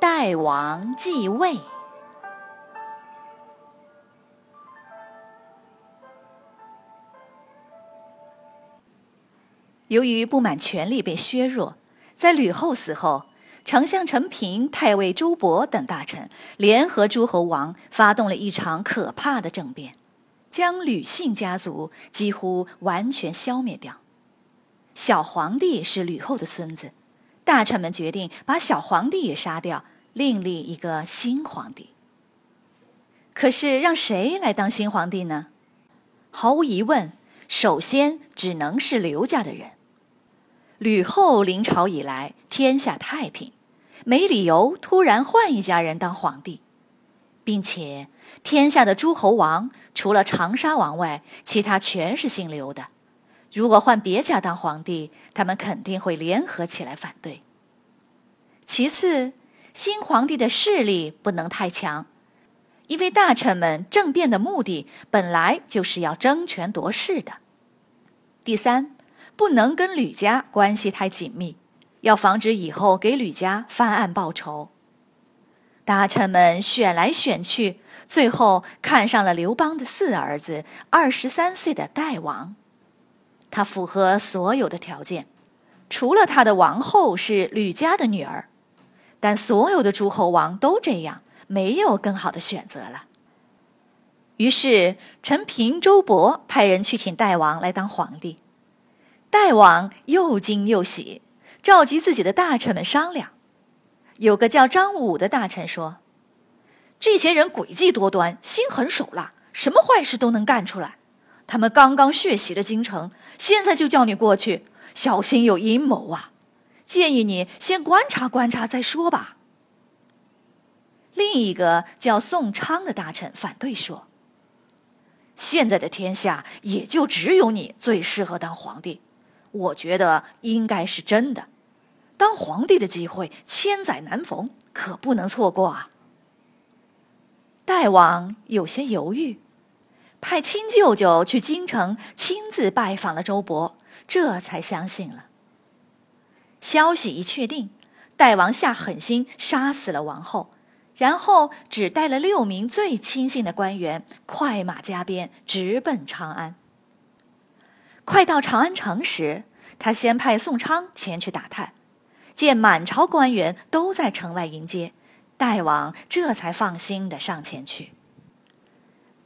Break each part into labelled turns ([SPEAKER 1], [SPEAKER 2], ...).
[SPEAKER 1] 代王继位。由于不满权力被削弱，在吕后死后，丞相陈平、太尉周勃等大臣联合诸侯王，发动了一场可怕的政变，将吕姓家族几乎完全消灭掉。小皇帝是吕后的孙子。大臣们决定把小皇帝也杀掉，另立一个新皇帝。可是让谁来当新皇帝呢？毫无疑问，首先只能是刘家的人。吕后临朝以来，天下太平，没理由突然换一家人当皇帝，并且天下的诸侯王除了长沙王外，其他全是姓刘的。如果换别家当皇帝，他们肯定会联合起来反对。其次，新皇帝的势力不能太强，因为大臣们政变的目的本来就是要争权夺势的。第三，不能跟吕家关系太紧密，要防止以后给吕家翻案报仇。大臣们选来选去，最后看上了刘邦的四儿子，二十三岁的代王。他符合所有的条件，除了他的王后是吕家的女儿，但所有的诸侯王都这样，没有更好的选择了。于是陈平、周勃派人去请代王来当皇帝。代王又惊又喜，召集自己的大臣们商量。有个叫张武的大臣说：“这些人诡计多端，心狠手辣，什么坏事都能干出来。”他们刚刚血洗了京城，现在就叫你过去，小心有阴谋啊！建议你先观察观察再说吧。另一个叫宋昌的大臣反对说：“现在的天下也就只有你最适合当皇帝，我觉得应该是真的。当皇帝的机会千载难逢，可不能错过啊！”大王有些犹豫。派亲舅舅去京城亲自拜访了周勃，这才相信了。消息一确定，代王下狠心杀死了王后，然后只带了六名最亲信的官员，快马加鞭直奔长安。快到长安城时，他先派宋昌前去打探，见满朝官员都在城外迎接，代王这才放心的上前去。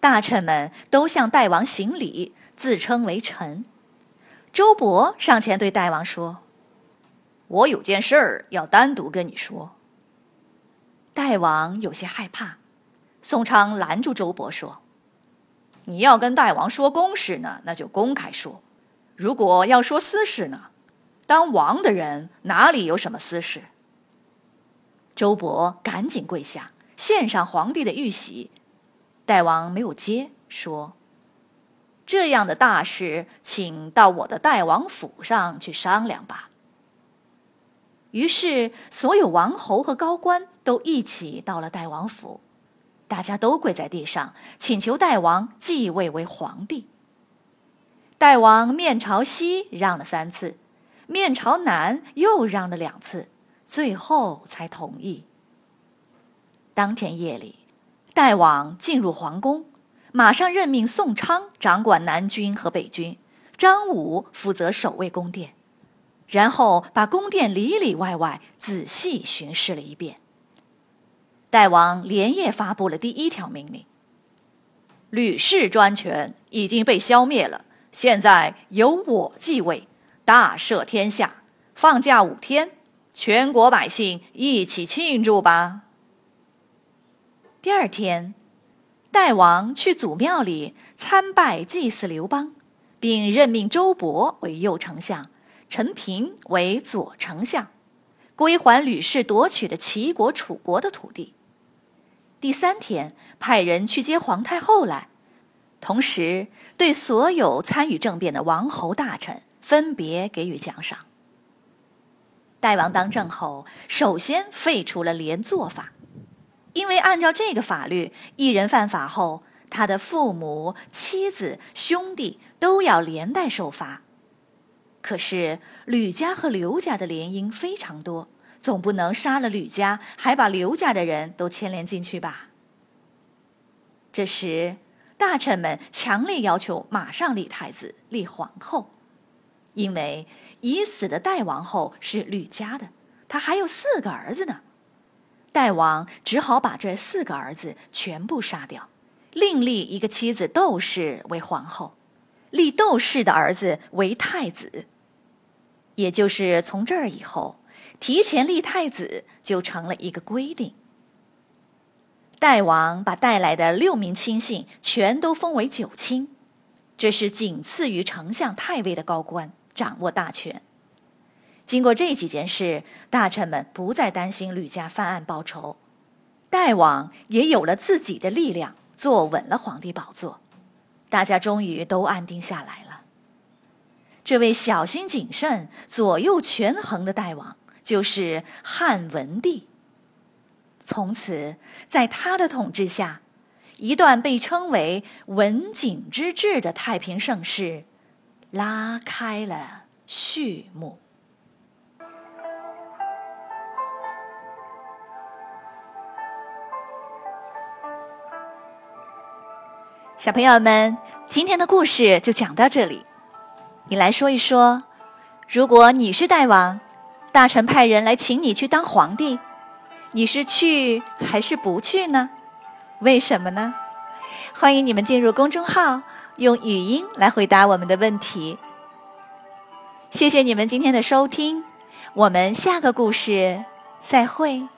[SPEAKER 1] 大臣们都向代王行礼，自称为臣。周勃上前对代王说：“我有件事儿要单独跟你说。”代王有些害怕，宋昌拦住周勃说：“你要跟代王说公事呢，那就公开说；如果要说私事呢，当王的人哪里有什么私事？”周勃赶紧跪下，献上皇帝的玉玺。代王没有接，说：“这样的大事，请到我的代王府上去商量吧。”于是，所有王侯和高官都一起到了代王府，大家都跪在地上，请求代王继位为皇帝。代王面朝西让了三次，面朝南又让了两次，最后才同意。当天夜里。代王进入皇宫，马上任命宋昌掌管南军和北军，张武负责守卫宫殿，然后把宫殿里里外外仔细巡视了一遍。代王连夜发布了第一条命令：吕氏专权已经被消灭了，现在由我继位，大赦天下，放假五天，全国百姓一起庆祝吧。第二天，代王去祖庙里参拜祭祀刘邦，并任命周勃为右丞相，陈平为左丞相，归还吕氏夺取的齐国、楚国的土地。第三天，派人去接皇太后来，同时对所有参与政变的王侯大臣分别给予奖赏。代王当政后，首先废除了连坐法，因为按照这个法律，一人犯法后，他的父母、妻子、兄弟都要连带受罚。可是吕家和刘家的联姻非常多，总不能杀了吕家，还把刘家的人都牵连进去吧？这时，大臣们强烈要求马上立太子、立皇后，因为。已死的代王后是吕家的，他还有四个儿子呢。代王只好把这四个儿子全部杀掉，另立一个妻子窦氏为皇后，立窦氏的儿子为太子。也就是从这儿以后，提前立太子就成了一个规定。代王把带来的六名亲信全都封为九卿，这是仅次于丞相、太尉的高官。掌握大权。经过这几件事，大臣们不再担心吕家犯案报仇，代王也有了自己的力量，坐稳了皇帝宝座，大家终于都安定下来了。这位小心谨慎、左右权衡的代王，就是汉文帝。从此，在他的统治下，一段被称为“文景之治”的太平盛世。拉开了序幕。小朋友们，今天的故事就讲到这里。你来说一说，如果你是大王，大臣派人来请你去当皇帝，你是去还是不去呢？为什么呢？欢迎你们进入公众号。用语音来回答我们的问题。谢谢你们今天的收听，我们下个故事再会。